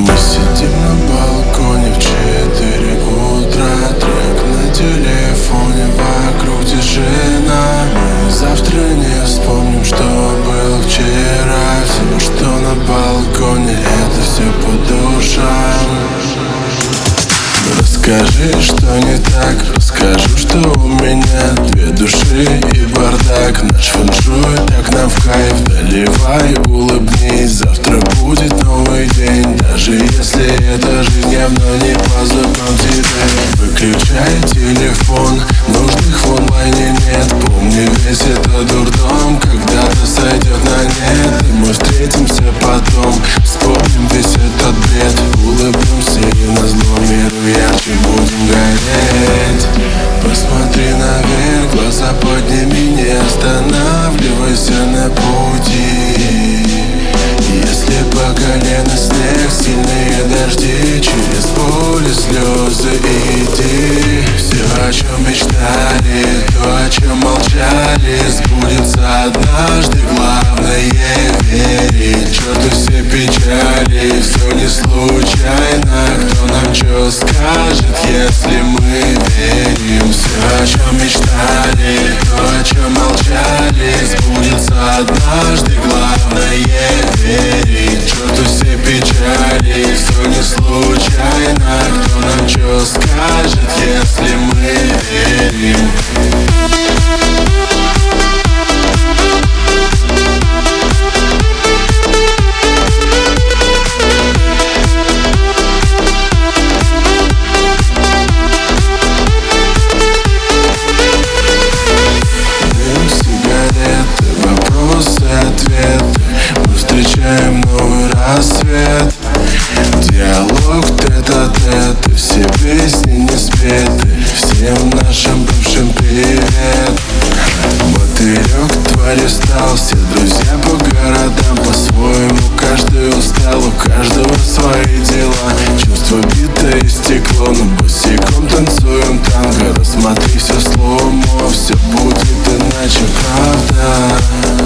Мы сидим на балконе в четыре утра. Трек на телефоне, вокруг тишина. Мы завтра не вспомним, что было вчера. Все, что на балконе, это все по душам. Расскажи, что не так. Расскажу, что у меня две души и бардак. Наш фэншуй так нам в кайф Доливай, улыбнись Даже если это жизнь явно не по законам тебе Выключай телефон Нужных в онлайне нет. Помни весь этот дурдом Когда-то сойдет на нет. И мы встретимся потом Вспомним весь этот бред. Улыбнемся и на зло миру ярче будем гореть. Посмотри наверх, глаза подними, не останавливайся на пути слезы иди Все, о чем мечтали, то, о чем молчали Сбудется однажды, главное верить. Черту все печали, все не случайно Кто нам что скажет, если мы верим. Все, о чем мечтали, то, о чем молчали Сбудется однажды, Мотылек твари стал Все друзья по городам По-своему каждый устал У каждого свои дела. Чувство битое стекло Но босиком танцуем танго Рассмотри все сломо Все будет иначе, правда.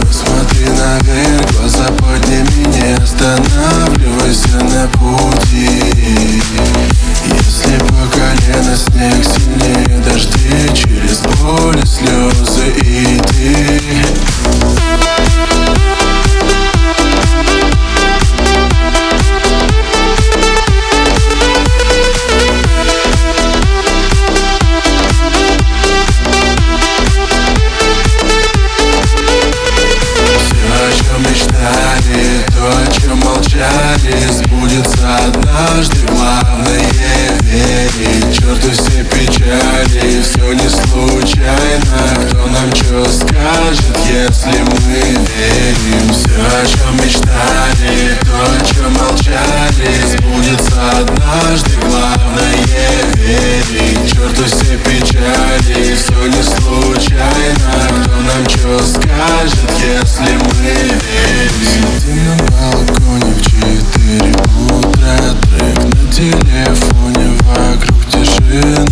Посмотри наверх, глаза подними Не останавливайся на пути. Если по колено снег сильнее дожди печали, все не случайно. Кто нам что скажет, если мы верим Все, о чем мечтали, то, о чем молчали Сбудется однажды, главное верить. Черту все печали, все не случайно. Кто нам что скажет, если мы верим Сидим на балконе в четыре утра Трек на телефоне, вокруг тишина